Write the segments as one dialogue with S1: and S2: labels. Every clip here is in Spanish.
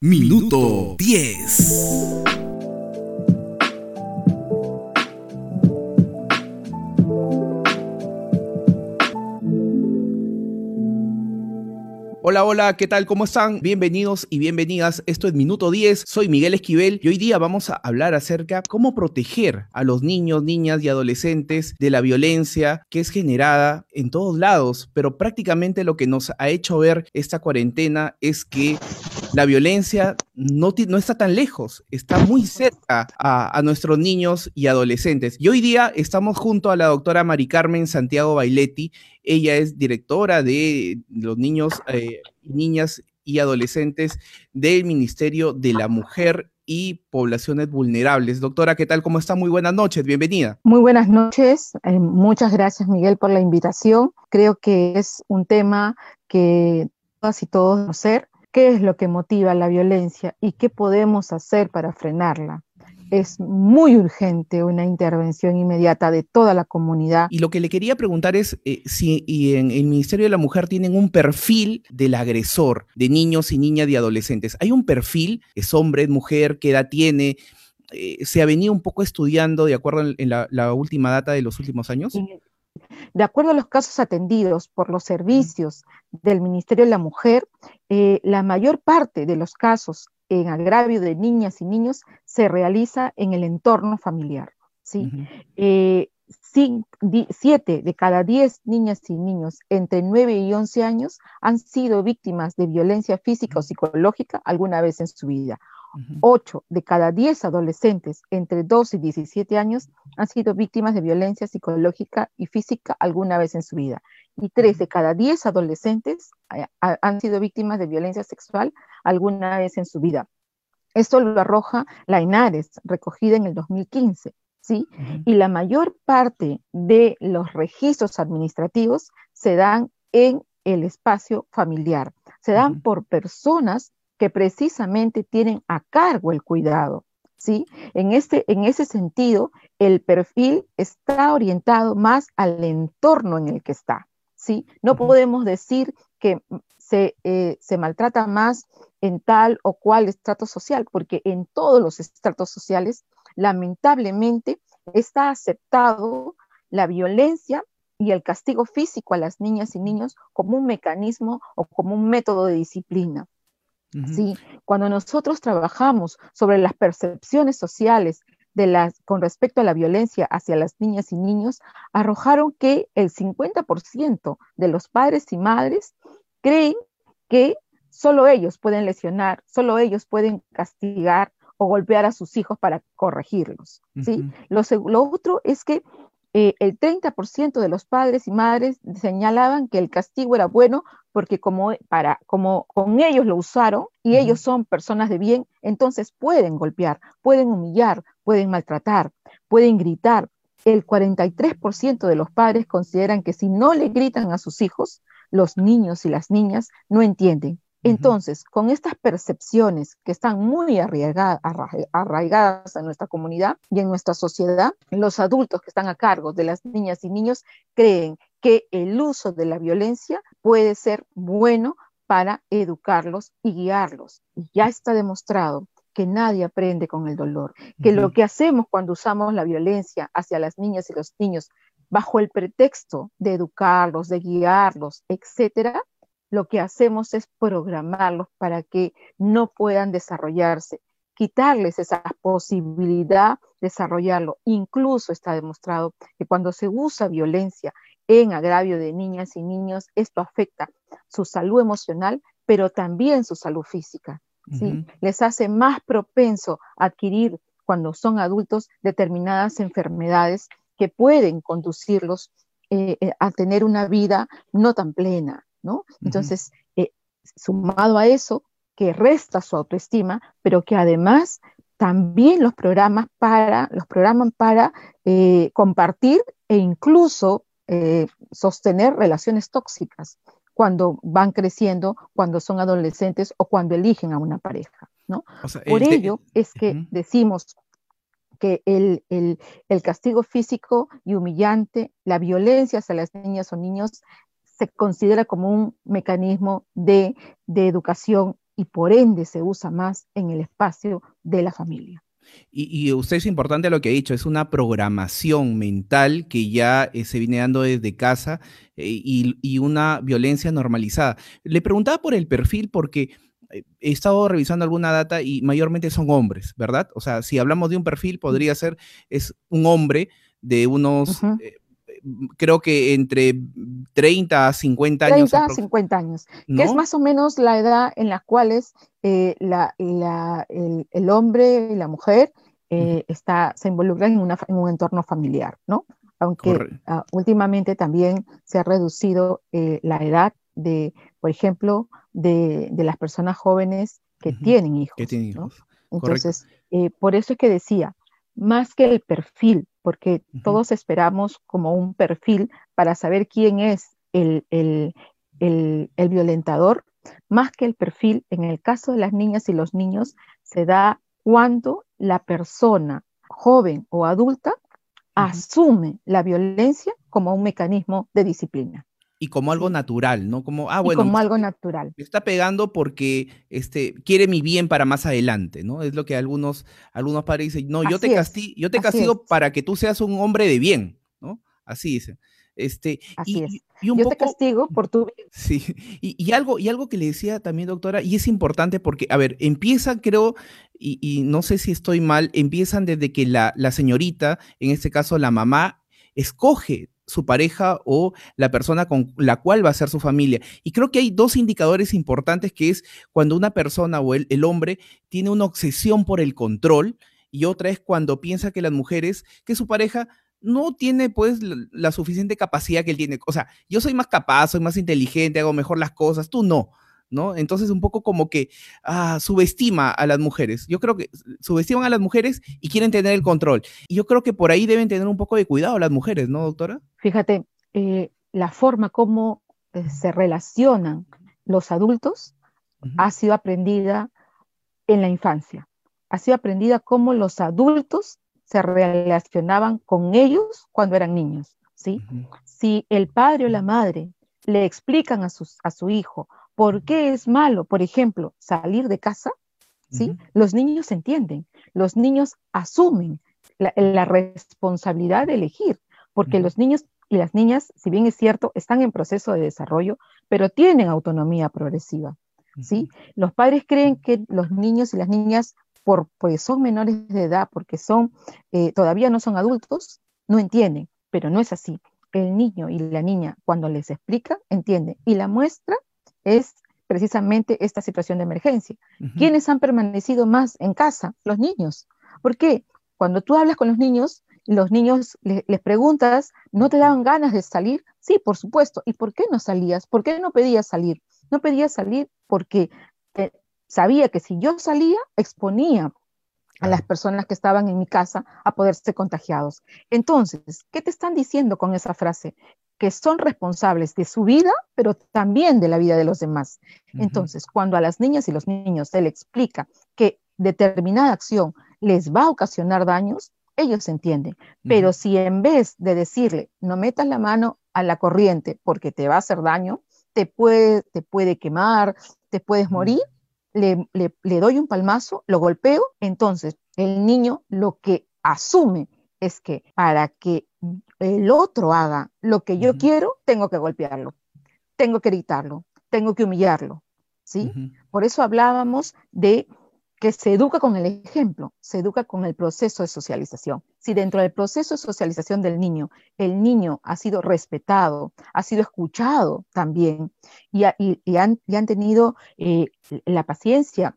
S1: Minuto 10. Hola, ¿qué tal? ¿Cómo están? Bienvenidos y bienvenidas. Esto es Minuto 10. Soy Miguel Esquivel y hoy día vamos a hablar acerca cómo proteger a los niños, niñas y adolescentes de la violencia que es generada en todos lados, pero prácticamente lo que nos ha hecho ver esta cuarentena es que la violencia no, está tan lejos, está muy cerca a, a, nuestros niños y adolescentes. Y hoy día estamos junto a la doctora Mari Carmen Santiago Bailetti. Ella es directora de los niños, eh, niñas y adolescentes del Ministerio de la Mujer y Poblaciones Vulnerables. Doctora, ¿qué tal? ¿Cómo está? Muy buenas noches, bienvenida.
S2: Muy buenas noches, eh, muchas gracias Miguel por la invitación. Creo que es un tema que todas y todos conocer qué es lo que motiva la violencia y qué podemos hacer para frenarla. Es muy urgente una intervención inmediata de toda la comunidad.
S1: Y lo que le quería preguntar es eh, si y en el Ministerio de la Mujer tienen un perfil del agresor de niños y niñas y adolescentes. ¿Hay un perfil? ¿Es hombre, es mujer? ¿Qué edad tiene? Eh, ¿Se ha venido un poco estudiando de acuerdo en, en la, la, última data de los últimos años?
S2: De acuerdo a los casos atendidos por los servicios del Ministerio de la Mujer, eh, la mayor parte de los casos en agravio de niñas y niños se realiza en el entorno familiar. ¿sí? Uh -huh. eh, siete de cada diez niñas y niños entre 9 y 11 años han sido víctimas de violencia física o psicológica alguna vez en su vida. 8 de cada 10 adolescentes entre 12 y 17 años han sido víctimas de violencia psicológica y física alguna vez en su vida. Y 3 de cada 10 adolescentes eh, han sido víctimas de violencia sexual alguna vez en su vida. Esto lo arroja la INARES, recogida en el 2015. ¿sí? Uh -huh. Y la mayor parte de los registros administrativos se dan en el espacio familiar. Se dan uh -huh. por personas que precisamente tienen a cargo el cuidado. ¿sí? En, este, en ese sentido, el perfil está orientado más al entorno en el que está. ¿Sí? No podemos decir que se, eh, se, maltrata más en tal o cual estrato social, porque en todos los estratos sociales, lamentablemente, está aceptado la violencia y el castigo físico a las niñas y niños como un mecanismo o como un método de disciplina. Uh -huh. Sí, cuando nosotros trabajamos sobre las percepciones sociales de las, con respecto a la violencia hacia las niñas y niños, arrojaron que el 50% de los padres y madres creen que solo ellos pueden lesionar, solo ellos pueden castigar o golpear a sus hijos para corregirlos. ¿sí? Uh -huh. lo, lo, otro es que eh, el 30% de los padres y madres señalaban que el castigo era bueno porque como, para, como con ellos lo usaron y uh -huh. ellos son personas de bien, entonces pueden golpear, pueden humillar, pueden maltratar, pueden gritar. El 43% de los padres consideran que si no le gritan a sus hijos, los niños y las niñas no entienden entonces, con estas percepciones que están muy arraigadas, arraigadas en nuestra comunidad y en nuestra sociedad, los adultos que están a cargo de las niñas y niños creen que el uso de la violencia puede ser bueno para educarlos y guiarlos. Y ya está demostrado que nadie aprende con el dolor, que uh -huh. lo que hacemos cuando usamos la violencia hacia las niñas y los niños bajo el pretexto de educarlos, de guiarlos, etcétera, lo que hacemos es programarlos para que no puedan desarrollarse, quitarles esa posibilidad de desarrollarlo. Incluso está demostrado que cuando se usa violencia en agravio de niñas y niños, esto afecta su salud emocional, pero también su salud física. ¿Sí? Uh -huh. Les hace más propenso a adquirir, cuando son adultos, determinadas enfermedades que pueden conducirlos eh, eh a tener una vida no tan plena. ¿no? Entonces, uh -huh. eh, sumado a eso, que resta su autoestima, pero que además también los programas para, los programan para eh, compartir e incluso sostener relaciones tóxicas cuando van creciendo, cuando son adolescentes o cuando eligen a una pareja, ¿no? O sea, Por ello es que uh -huh. decimos que el, el, el, castigo físico y humillante, la violencia hacia las niñas o niños se considera como un mecanismo de, de educación y por ende se usa más en el espacio de la familia.
S1: Y, usted es importante lo que ha dicho, es una programación mental que ya eh, se viene dando desde casa eh, y, una violencia normalizada. Le preguntaba por el perfil porque eh, he estado revisando alguna data y mayormente son hombres, ¿verdad? O sea, si hablamos de un perfil, podría ser, es un hombre de unos, creo que entre 30 a 50 años.
S2: 30 a 50 años, que es más o menos la edad en la cual eh, el, hombre y la mujer eh, está, se involucran en, un entorno familiar, ¿no? Aunque ah, últimamente también se ha reducido eh, la edad de, por ejemplo, de, las personas jóvenes que tienen hijos. Entonces, por eso es que decía, más que el perfil, porque todos esperamos como un perfil para saber quién es el, violentador, más que el perfil, en el caso de las niñas y los niños, se da cuando la persona joven o adulta asume la violencia como un mecanismo de disciplina
S1: y como algo natural, ¿no? Como, ah, bueno.
S2: como algo natural.
S1: Me está pegando porque este, quiere mi bien para más adelante, ¿no? Es lo que algunos, algunos padres dicen, no, yo te, castigo, yo te castigo para que tú seas un hombre de bien, ¿no? Así dicen. Este,
S2: Así es. yo te castigo por tu bien.
S1: Sí, y, algo, y algo que le decía también, doctora, y es importante porque, a ver, empiezan, creo, y, no sé si estoy mal, empiezan desde que la, la señorita, en este caso la mamá, escoge su pareja o la persona con la cual va a ser su familia. Y creo que hay dos indicadores importantes que es cuando una persona o el, hombre tiene una obsesión por el control y otra es cuando piensa que las mujeres, que su pareja no tiene pues la suficiente capacidad que él tiene. O sea, yo soy más capaz, soy más inteligente, hago mejor las cosas, tú no. ¿no? Entonces un poco como que ah, subestima a las mujeres. Yo creo que subestiman a las mujeres y quieren tener el control. Y yo creo que por ahí deben tener un poco de cuidado las mujeres, ¿no, doctora?
S2: Fíjate, eh, la forma como eh, se relacionan los adultos ha sido aprendida en la infancia. Ha sido aprendida cómo los adultos se relacionaban con ellos cuando eran niños, ¿sí? Si el padre o la madre le explican a, sus, a su hijo ¿Por qué es malo, por ejemplo, salir de casa? ¿Sí? Los niños entienden, los niños asumen la, responsabilidad de elegir, porque los niños y las niñas, si bien es cierto, están en proceso de desarrollo, pero tienen autonomía progresiva. ¿sí? Los padres creen que los niños y las niñas, por, porque son menores de edad, porque son, eh, todavía no son adultos, no entienden, pero no es así. El niño y la niña, cuando les explica, entienden. Y la muestra es precisamente esta situación de emergencia. ¿Quiénes han permanecido más en casa? Los niños. ¿Por qué? Cuando tú hablas con los niños, los niños les preguntas, ¿no te daban ganas de salir? Sí, por supuesto. ¿Y por qué no salías? ¿Por qué no pedías salir? No pedías salir porque eh, sabía que si yo salía, exponía a las personas que estaban en mi casa a poderse contagiados. Entonces, ¿qué te están diciendo con esa frase? que son responsables de su vida, pero también de la vida de los demás. Entonces, cuando a las niñas y los niños se les explica que determinada acción les va a ocasionar daños, ellos entienden. Pero si en vez de decirle, no metas la mano a la corriente porque te va a hacer daño, te puede, te puede quemar, te puedes morir, le, le doy un palmazo, lo golpeo, entonces el niño lo que asume es que para que el otro haga lo que yo quiero, tengo que golpearlo, tengo que gritarlo, tengo que humillarlo, ¿sí? Por eso hablábamos de que se educa con el ejemplo, se educa con el proceso de socialización. Si dentro del proceso de socialización del niño, el niño ha sido respetado, ha sido escuchado también y, han, tenido eh, la paciencia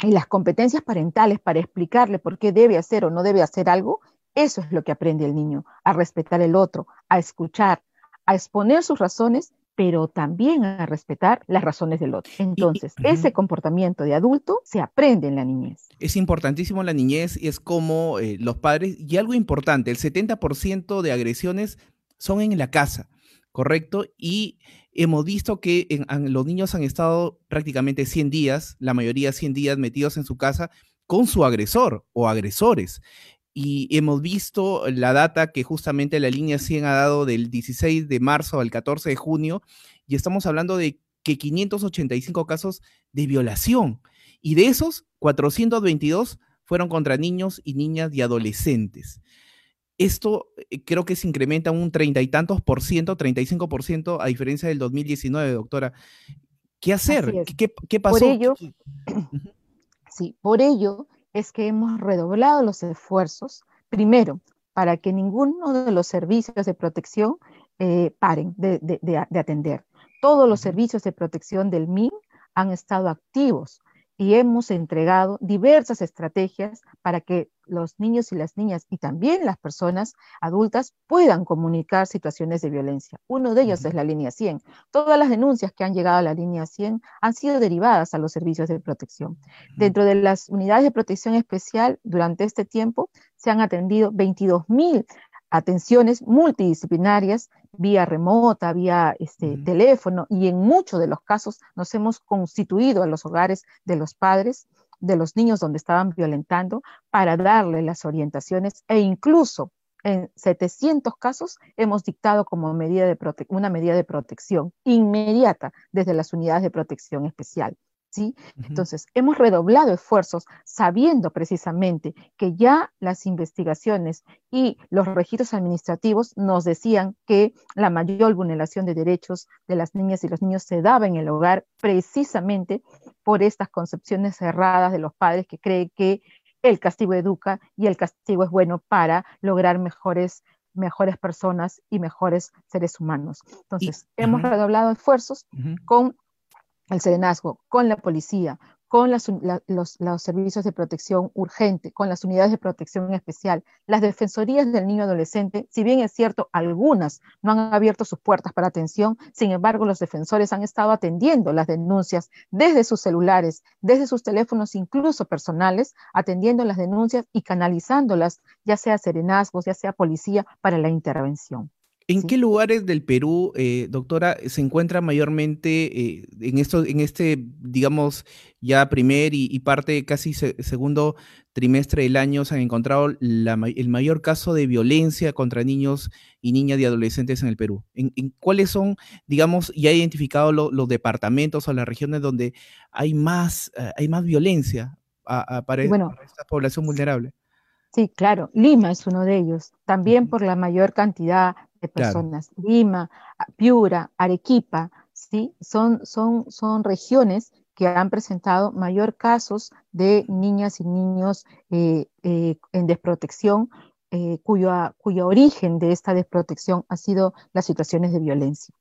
S2: y las competencias parentales para explicarle por qué debe hacer o no debe hacer algo, eso es lo que aprende el niño, a respetar el otro, a escuchar, a exponer sus razones, pero también a respetar las razones del otro. Entonces, ese comportamiento de adulto se aprende en la niñez.
S1: Es importantísimo en la niñez y es como eh, los padres, y algo importante, el 70% de agresiones son en la casa, ¿correcto? Y hemos visto que los niños han estado prácticamente 100 días, la mayoría 100 días metidos en su casa con su agresor o agresores y hemos visto la data que justamente la línea 100 ha dado del 16 de marzo al 14 de junio y estamos hablando de que 585 casos de violación. Y de esos, 422 fueron contra niños y niñas y adolescentes. Esto eh, creo que se incrementa un treinta y tantos por ciento, 35 por ciento, a diferencia del 2019, doctora. ¿Qué hacer? ¿Qué, pasó?
S2: Por ello, sí, por ello es que hemos redoblado los esfuerzos, primero, para que ninguno de los servicios de protección eh, paren de, atender. Todos los servicios de protección del MIN han estado activos y hemos entregado diversas estrategias para que los niños y las niñas y también las personas adultas puedan comunicar situaciones de violencia. Uno de ellos es la línea 100. Todas las denuncias que han llegado a la línea 100 han sido derivadas a los servicios de protección. Dentro de las unidades de protección especial, durante este tiempo se han atendido 22 mil atenciones multidisciplinarias vía remota, vía este, teléfono, y en muchos de los casos nos hemos constituido a los hogares de los padres de los niños donde estaban violentando para darle las orientaciones e incluso en 700 casos hemos dictado como medida de una medida de protección inmediata desde las unidades de protección especial. Entonces, hemos redoblado esfuerzos sabiendo precisamente que ya las investigaciones y los registros administrativos nos decían que la mayor vulneración de derechos de las niñas y los niños se daba en el hogar precisamente por estas concepciones cerradas de los padres que creen que el castigo educa y el castigo es bueno para lograr mejores mejores personas y mejores seres humanos. Entonces, hemos redoblado esfuerzos con el serenazgo, con la policía, con los, servicios de protección urgente, con las unidades de protección especial, las defensorías del niño adolescente, si bien es cierto, algunas no han abierto sus puertas para atención, sin embargo, los defensores han estado atendiendo las denuncias desde sus celulares, desde sus teléfonos, incluso personales, atendiendo las denuncias y canalizándolas, ya sea serenazgos, ya sea policía, para la intervención.
S1: ¿En qué lugares del Perú, eh, doctora, se encuentra mayormente eh, en, esto, en este, digamos, ya primer y, parte casi segundo trimestre del año se han encontrado el mayor caso de violencia contra niños y niñas y adolescentes en el Perú? ¿En, cuáles son, digamos, ya identificado los departamentos o las regiones donde hay más, eh, hay más violencia para, esta población vulnerable?
S2: Sí, claro. Lima es uno de ellos, también por la mayor cantidad personas. Lima, Piura, Arequipa, ¿sí? son, son, son regiones que han presentado mayor casos de niñas y niños eh, eh, en desprotección, eh, cuyo, cuyo origen de esta desprotección ha sido las situaciones de violencia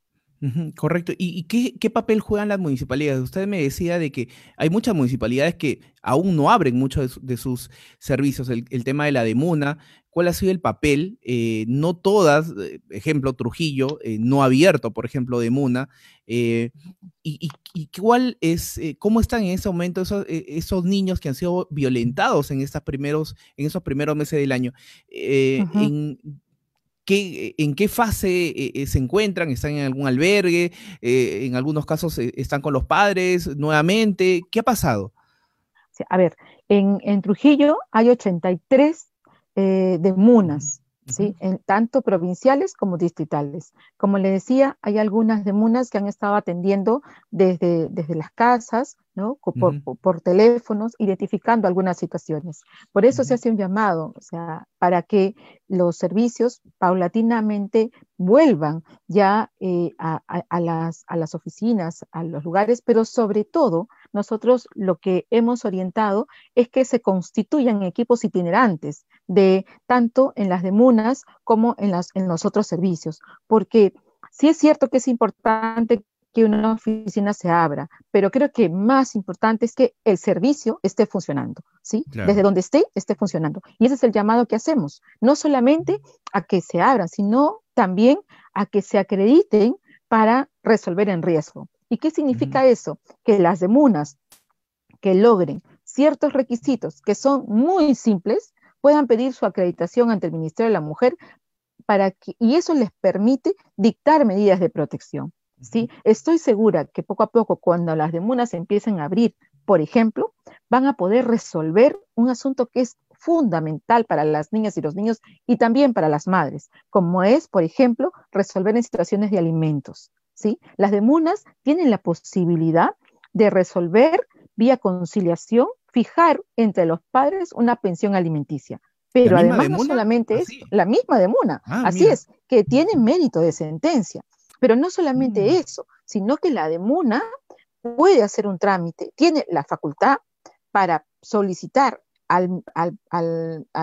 S1: correcto. ¿Y, qué, papel juegan las municipalidades? Usted me decía de que hay muchas municipalidades que aún no abren muchos de, sus servicios. El, tema de la demuna, ¿cuál ha sido el papel? Eh, no todas, eh, ejemplo, Trujillo, eh, no abierto, por ejemplo, demuna. y, cuál es, cómo están en ese momento esos, niños que han sido violentados en, estas primeros, en esos primeros meses del año? ¿En qué fase eh, eh, se encuentran? ¿Están en algún albergue? Eh, ¿En algunos casos están con los padres nuevamente? ¿Qué ha pasado?
S2: a ver, en, Trujillo hay 83 de MUNAS, ¿sí? En, tanto provinciales como distritales. Como le decía, hay algunas de MUNAS que han estado atendiendo desde, desde las casas, ¿no? Por, teléfonos, identificando algunas situaciones. Por eso se hace un llamado, o sea, para que los servicios paulatinamente vuelvan ya eh, a, las, a las oficinas, a los lugares, pero sobre todo nosotros lo que hemos orientado es que se constituyan equipos itinerantes de tanto en las demunas como en, las, en los otros servicios, porque sí es cierto que es importante que una oficina se abra, pero creo que más importante es que el servicio esté funcionando, ¿sí? Desde donde esté, esté funcionando. Y ese es el llamado que hacemos, no solamente a que se abran, sino también a que se acrediten para resolver en riesgo. ¿Y qué significa eso? Que las demunas que logren ciertos requisitos que son muy simples puedan pedir su acreditación ante el Ministerio de la Mujer para que, y eso les permite dictar medidas de protección. ¿sí? Estoy segura que poco a poco, cuando las demunas empiecen a abrir, por ejemplo, van a poder resolver un asunto que es fundamental para las niñas y los niños y también para las madres, como es, por ejemplo, resolver en situaciones de alimentos. ¿sí? Las demunas tienen la posibilidad de resolver vía conciliación, fijar entre los padres una pensión alimenticia. Pero además no solamente es la misma demuna, ah, así es, que tiene mérito de sentencia. Pero no solamente mm. eso, sino que la demuna puede hacer un trámite, tiene la facultad para solicitar al,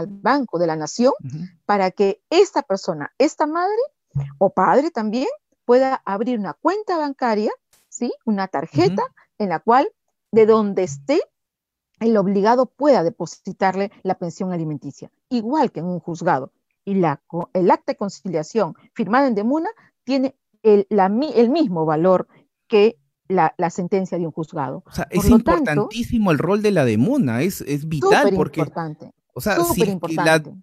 S2: Banco de la Nación para que esta persona, esta madre o padre también, pueda abrir una cuenta bancaria, ¿sí? una tarjeta en la cual, de donde esté, el obligado pueda depositarle la pensión alimenticia, igual que en un juzgado. Y la, el acta de conciliación firmada en Demuna tiene el, el mismo valor que la, sentencia de un juzgado.
S1: O sea, es importantísimo el rol de la demuna, es, es vital porque...
S2: Importante.
S1: O sea, si,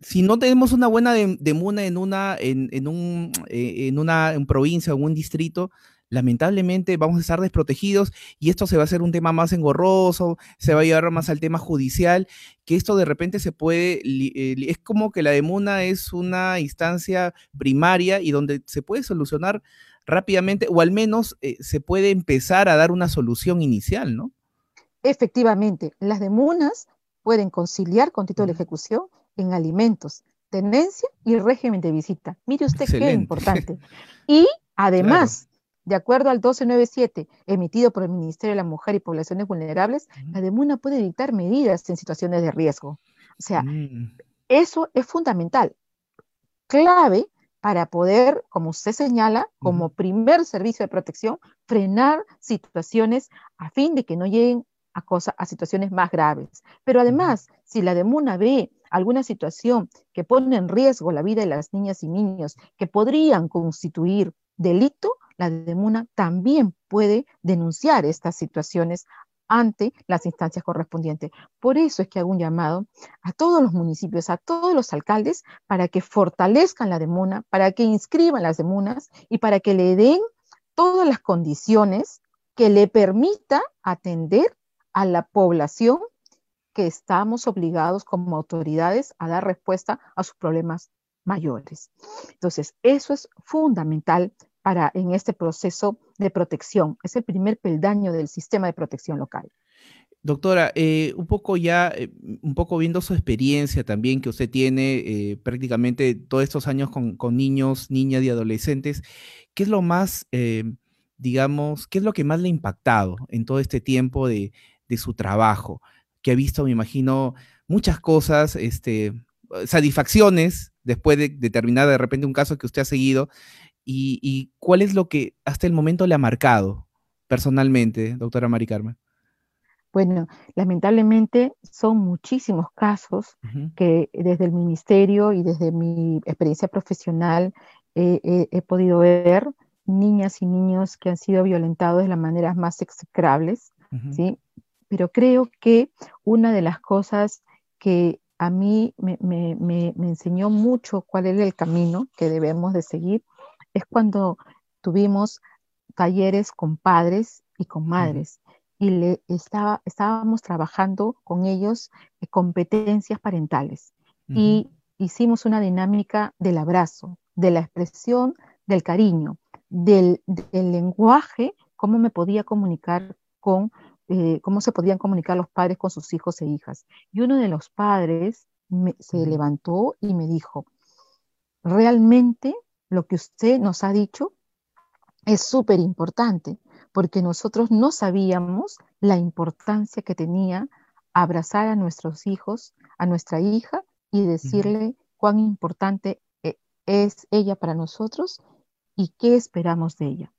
S1: si, no tenemos una buena demuna en una, en, en un, eh, en una en provincia o en un distrito, lamentablemente vamos a estar desprotegidos y esto se va a hacer un tema más engorroso, se va a llevar más al tema judicial, que esto de repente se puede, eh, es como que la demuna es una instancia primaria y donde se puede solucionar rápidamente, o al menos eh, se puede empezar a dar una solución inicial, ¿no?
S2: Efectivamente, las demunas pueden conciliar con título de ejecución en alimentos, tenencia y régimen de visita. Mire usted qué importante. Y además, de acuerdo al 1297 emitido por el Ministerio de la Mujer y Poblaciones Vulnerables, la DEMUNA puede dictar medidas en situaciones de riesgo. O sea, mm. eso es fundamental, clave para poder, como usted señala, como primer servicio de protección, frenar situaciones a fin de que no lleguen a, a situaciones más graves. Pero además, si la demuna ve alguna situación que pone en riesgo la vida de las niñas y niños que podrían constituir delito, la demuna también puede denunciar estas situaciones ante las instancias correspondientes. Por eso es que hago un llamado a todos los municipios, a todos los alcaldes, para que fortalezcan la demuna, para que inscriban las demunas y para que le den todas las condiciones que le permita atender a la población que estamos obligados como autoridades a dar respuesta a sus problemas mayores. Entonces, eso es fundamental para en este proceso de protección. Es el primer peldaño del sistema de protección local.
S1: Doctora, eh, un poco ya, eh, un poco viendo su experiencia también que usted tiene eh, prácticamente todos estos años con, niños, niñas y adolescentes, ¿qué es lo más, digamos, qué es lo que más le ha impactado en todo este tiempo de, su trabajo? Que ha visto, me imagino, muchas cosas, este, satisfacciones después de, de terminar de repente un caso que usted ha seguido y, cuál es lo que hasta el momento le ha marcado personalmente, doctora Mari Carmen.
S2: Bueno, lamentablemente son muchísimos casos que desde el ministerio y desde mi experiencia profesional he podido ver niñas y niños que han sido violentados de las maneras más execrables, ¿sí? Pero creo que una de las cosas que a mí me, me enseñó mucho cuál es el camino que debemos de seguir es cuando tuvimos talleres con padres y con madres y le estaba, estábamos trabajando con ellos eh, competencias parentales y hicimos una dinámica del abrazo, de la expresión del cariño, del, lenguaje, cómo me podía comunicar con, eh, cómo se podían comunicar los padres con sus hijos e hijas. Y uno de los padres se levantó y me dijo, realmente lo que usted nos ha dicho es súper importante, porque nosotros no sabíamos la importancia que tenía abrazar a nuestros hijos, a nuestra hija, y decirle cuán importante eh, es ella para nosotros y qué esperamos de ella.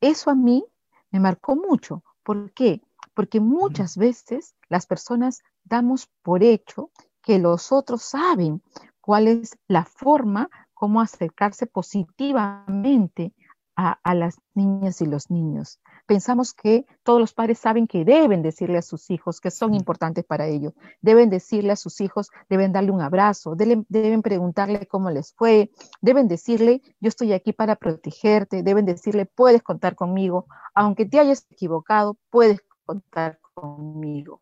S2: Eso a mí me marcó mucho. ¿Por qué? Porque muchas veces las personas damos por hecho que los otros saben cuál es la forma cómo acercarse positivamente a, las niñas y los niños. Pensamos que todos los padres saben que deben decirle a sus hijos que son importantes para ellos, deben decirle a sus hijos, deben darle un abrazo, deben, deben preguntarle cómo les fue, deben decirle, yo estoy aquí para protegerte, deben decirle, puedes contar conmigo, aunque te hayas equivocado, puedes contar conmigo.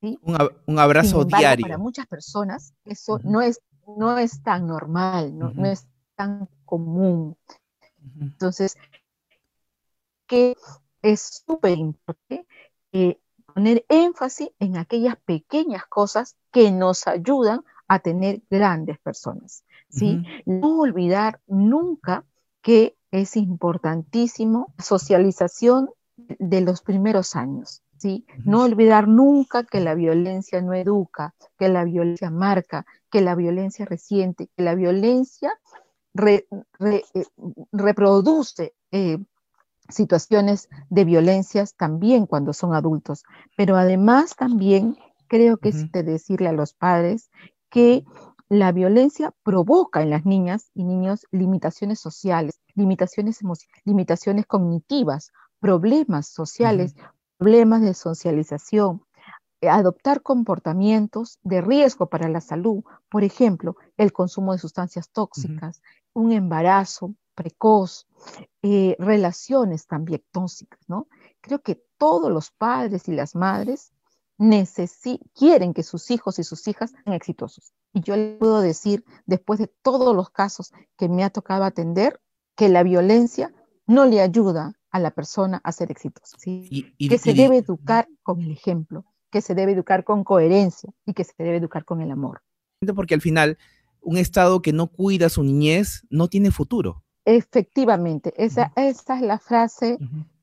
S1: Un, abrazo diario.
S2: Para muchas personas eso no es no es tan normal, no, es tan común. Entonces, que es súper importante eh, poner énfasis en aquellas pequeñas cosas que nos ayudan a tener grandes personas. ¿sí? No olvidar nunca que es importantísimo la socialización de los primeros años. ¿sí? No olvidar nunca que la violencia no educa, que la violencia marca, que la violencia reciente, que la violencia eh, reproduce eh, situaciones de violencias también cuando son adultos. Pero además también creo que es de decirle a los padres que la violencia provoca en las niñas y niños limitaciones sociales, limitaciones limitaciones cognitivas, problemas sociales, problemas de socialización, eh, adoptar comportamientos de riesgo para la salud, por ejemplo, el consumo de sustancias tóxicas, un embarazo precoz, eh, relaciones también tóxicas, ¿no? Creo que todos los padres y las madres quieren que sus hijos y sus hijas sean exitosos. Y yo le puedo decir, después de todos los casos que me ha tocado atender, que la violencia no le ayuda a la persona a ser exitosa. que se debe educar con el ejemplo, que se debe educar con coherencia y que se debe educar con el amor.
S1: Porque al final, un Estado que no cuida su niñez no tiene futuro.
S2: Efectivamente, esa, es la frase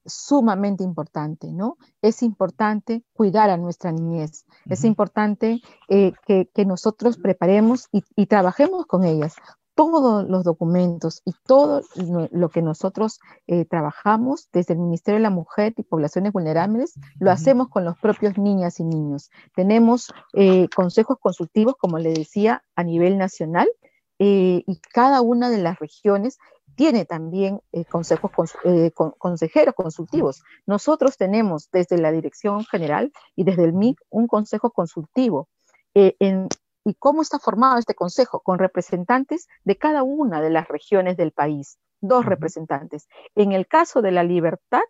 S2: sumamente importante, ¿no? Es importante cuidar a nuestra niñez, es importante eh, que, nosotros preparemos y, trabajemos con ellas. Todos los documentos y todo lo que nosotros eh, trabajamos desde el Ministerio de la Mujer y Poblaciones Vulnerables, lo hacemos con los propios niñas y niños. Tenemos eh, consejos consultivos, como le decía, a nivel nacional, y cada una de las regiones tiene también eh, consejos, eh, consejeros consultivos. Nosotros tenemos desde la Dirección General y desde el MIC un consejo consultivo. Eh, ¿Y cómo está formado este consejo? Con representantes de cada una de las regiones del país, dos representantes. En el caso de la libertad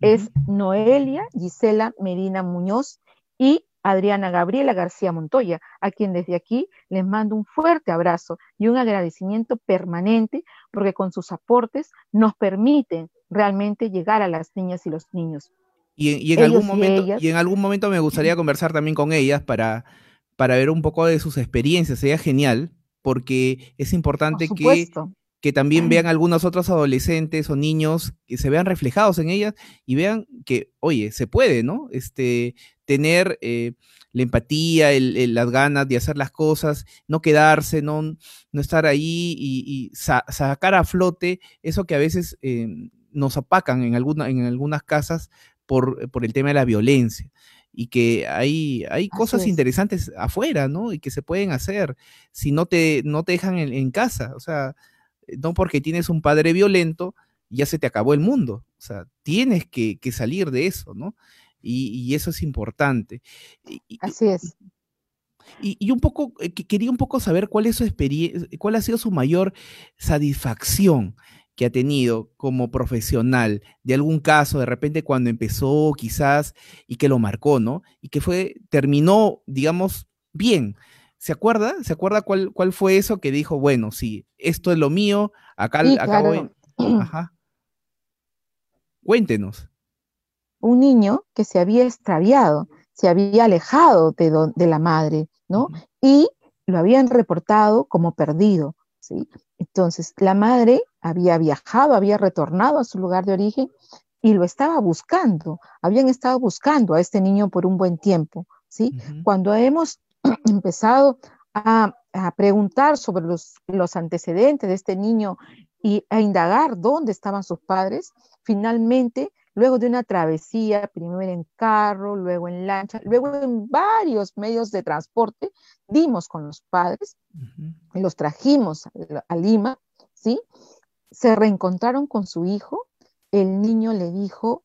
S2: es Noelia Gisela Medina Muñoz y Adriana Gabriela García Montoya, a quien desde aquí les mando un fuerte abrazo y un agradecimiento permanente porque con sus aportes nos permiten realmente llegar a las niñas y los niños.
S1: Y, en, algún momento, y, en algún momento me gustaría conversar también con ellas para, para ver un poco de sus experiencias. Sería genial porque es importante que que también vean algunos otros adolescentes o niños que se vean reflejados en ellas y vean que, oye, se puede, ¿no? Este, tener eh, la empatía, las ganas de hacer las cosas, no quedarse, no, no estar ahí y, sacar a flote eso que a veces eh, nos apacan en, alguna, en algunas casas por, por el tema de la violencia y que hay, hay cosas interesantes afuera, ¿no? Y que se pueden hacer si no te, no te dejan en, en casa. O sea, no porque tienes un padre violento, ya se te acabó el mundo. O sea, tienes que, salir de eso, ¿no? Y, eso es importante.
S2: Así es.
S1: Y, un poco, eh, quería un poco saber cuál es su experiencia, cuál ha sido su mayor satisfacción que ha tenido como profesional de algún caso, de repente cuando empezó quizás y que lo marcó, ¿no? Y que fue, terminó, digamos, bien. ¿Se acuerda? ¿Se acuerda cuál, cuál fue eso que dijo, bueno, sí, esto es lo mío, acá, acá Ajá. Cuéntenos.
S2: Un niño que se había extraviado, se había alejado de, de la madre, ¿no? Y lo habían reportado como perdido, ¿sí? Entonces, la madre había viajado, había retornado a su lugar de origen y lo estaba buscando. Habían estado buscando a este niño por un buen tiempo, ¿sí? Cuando hemos empezado a, preguntar sobre los, antecedentes de este niño y a indagar dónde estaban sus padres, finalmente, luego de una travesía, primero en carro, luego en lancha, luego en varios medios de transporte, dimos con los padres, los trajimos a, a Lima, ¿sí? Se reencontraron con su hijo, el niño le dijo,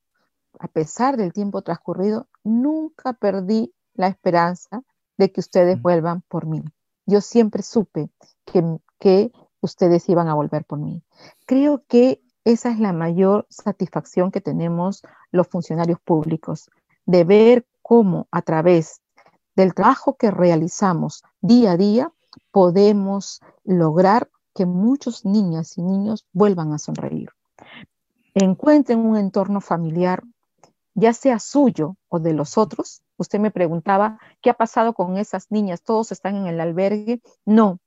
S2: a pesar del tiempo transcurrido, nunca perdí la esperanza de que ustedes vuelvan por mí. Yo siempre supe que, que ustedes iban a volver por mí. Creo que esa es la mayor satisfacción que tenemos los funcionarios públicos, de ver cómo a través del trabajo que realizamos día a día podemos lograr que muchos niñas y niños vuelvan a sonreír. encuentren un entorno familiar, ya sea suyo o de los otros. Usted me preguntaba, ¿qué ha pasado con esas niñas? ¿Todos están en el albergue? No.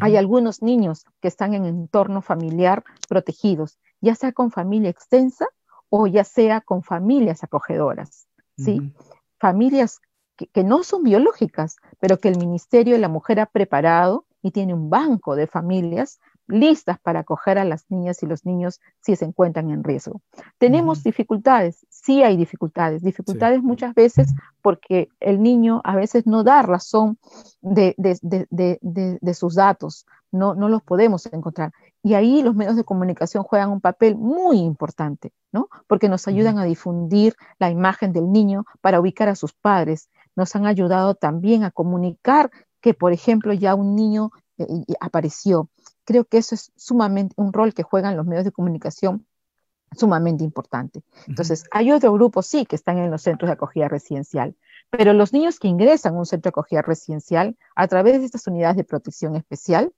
S2: Hay algunos niños que están en entorno familiar protegidos, ya sea con familia extensa o ya sea con familias acogedoras, ¿sí? Familias que, no son biológicas, pero que el Ministerio de la Mujer ha preparado y tiene un banco de familias listas para acoger a las niñas y los niños si se encuentran en riesgo. ¿Tenemos dificultades? Sí hay dificultades. Dificultades muchas veces porque el niño a veces no da razón de, sus datos, no, no los podemos encontrar. Y ahí los medios de comunicación juegan un papel muy importante, ¿no? Porque nos ayudan a difundir la imagen del niño para ubicar a sus padres. Nos han ayudado también a comunicar que, por ejemplo, ya un niño eh, apareció. Creo que eso es sumamente un rol que juegan los medios de comunicación sumamente importante. Entonces, hay otro grupo, sí, que están en los centros de acogida residencial, pero los niños que ingresan a un centro de acogida residencial a través de estas unidades de protección especial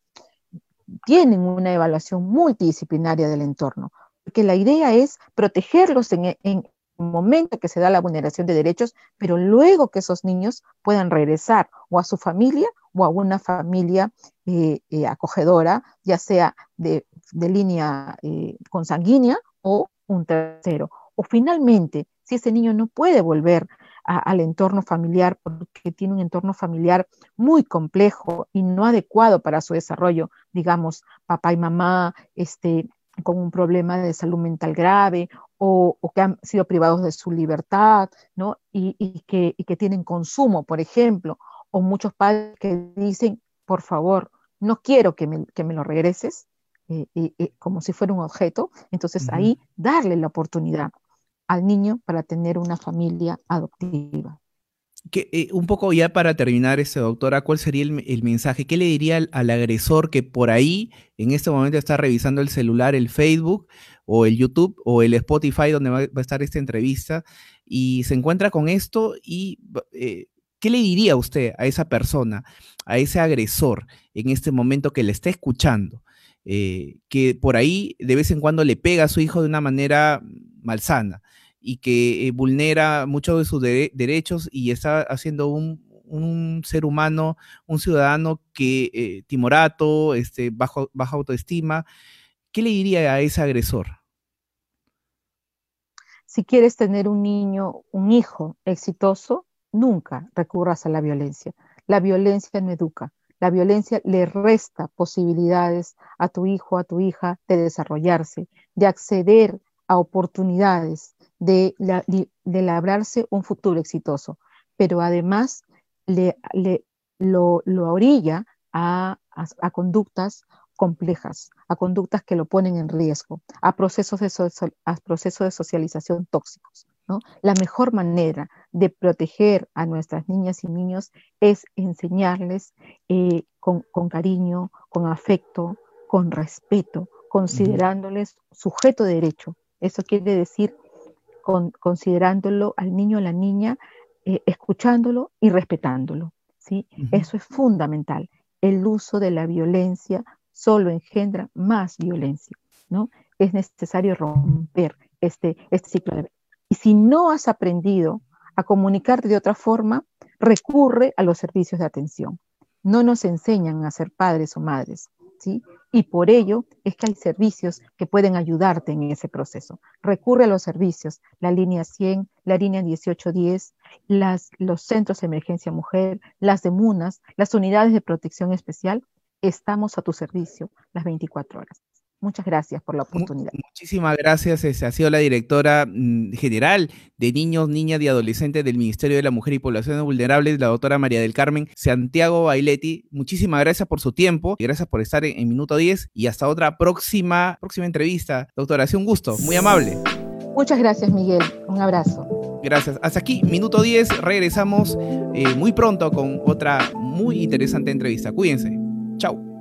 S2: tienen una evaluación multidisciplinaria del entorno, porque la idea es protegerlos en, en momento que se da la vulneración de derechos, pero luego que esos niños puedan regresar o a su familia o a una familia eh, eh, acogedora, ya sea de, línea eh, consanguínea o un tercero. O finalmente, si ese niño no puede volver al entorno familiar porque tiene un entorno familiar muy complejo y no adecuado para su desarrollo, digamos, papá y mamá este, con un problema de salud mental grave o, que han sido privados de su libertad, ¿no? Y, que, y que tienen consumo, por ejemplo, o muchos padres que dicen, por favor, no quiero que me, que me lo regreses, eh, como si fuera un objeto, entonces ahí darle la oportunidad al niño para tener una familia adoptiva.
S1: Que, eh, un poco ya para terminar, este, doctora, ¿cuál sería el, mensaje? ¿Qué le diría al, agresor que por ahí en este momento está revisando el celular, el Facebook o el YouTube o el Spotify donde va, a estar esta entrevista y se encuentra con esto y eh, ¿qué le diría usted a esa persona, a ese agresor en este momento que le está escuchando? Eh, que por ahí de vez en cuando le pega a su hijo de una manera malsana y que eh, vulnera muchos de sus derechos y está haciendo un, ser humano, un ciudadano que eh, timorato, este, bajo, baja autoestima. ¿Qué le diría a ese agresor?
S2: Si quieres tener un niño, un hijo exitoso, nunca recurras a la violencia. La violencia no educa. La violencia le resta posibilidades a tu hijo, a tu hija de desarrollarse, de acceder a oportunidades, de, labrarse un futuro exitoso, pero además le, lo, orilla a, conductas complejas, a conductas que lo ponen en riesgo, a procesos de, a procesos de socialización tóxicos. La mejor manera de proteger a nuestras niñas y niños es enseñarles eh, con, cariño, con afecto, con respeto, considerándoles sujeto de derecho. Eso quiere decir considerándolo al niño o la niña, eh, escuchándolo y respetándolo. ¿sí? Eso es fundamental. El uso de la violencia solo engendra más violencia. ¿no? Es necesario romper este, este ciclo de y si no has aprendido a comunicarte de otra forma, recurre a los servicios de atención. No nos enseñan a ser padres o madres, Y por ello es que hay servicios que pueden ayudarte en ese proceso. Recurre a los servicios, la línea 100, la línea 1810, las, los centros de emergencia mujer, las de MUNAS, las unidades de protección especial. Estamos a tu servicio las 24 horas. Muchas gracias por la oportunidad.
S1: Muchísimas gracias. Este, ha sido la directora mm, general de niños, niñas y adolescentes del Ministerio de la Mujer y Poblaciones Vulnerables, la doctora María del Carmen Santiago Bailetti. Muchísimas gracias por su tiempo y gracias por estar en, Minuto 10 y hasta otra próxima, próxima entrevista. Doctora, ha sido un gusto, muy amable.
S2: Muchas gracias, Miguel. Un abrazo.
S1: Gracias. Hasta aquí, Minuto 10. Regresamos eh, muy pronto con otra muy interesante entrevista. Cuídense. Chao.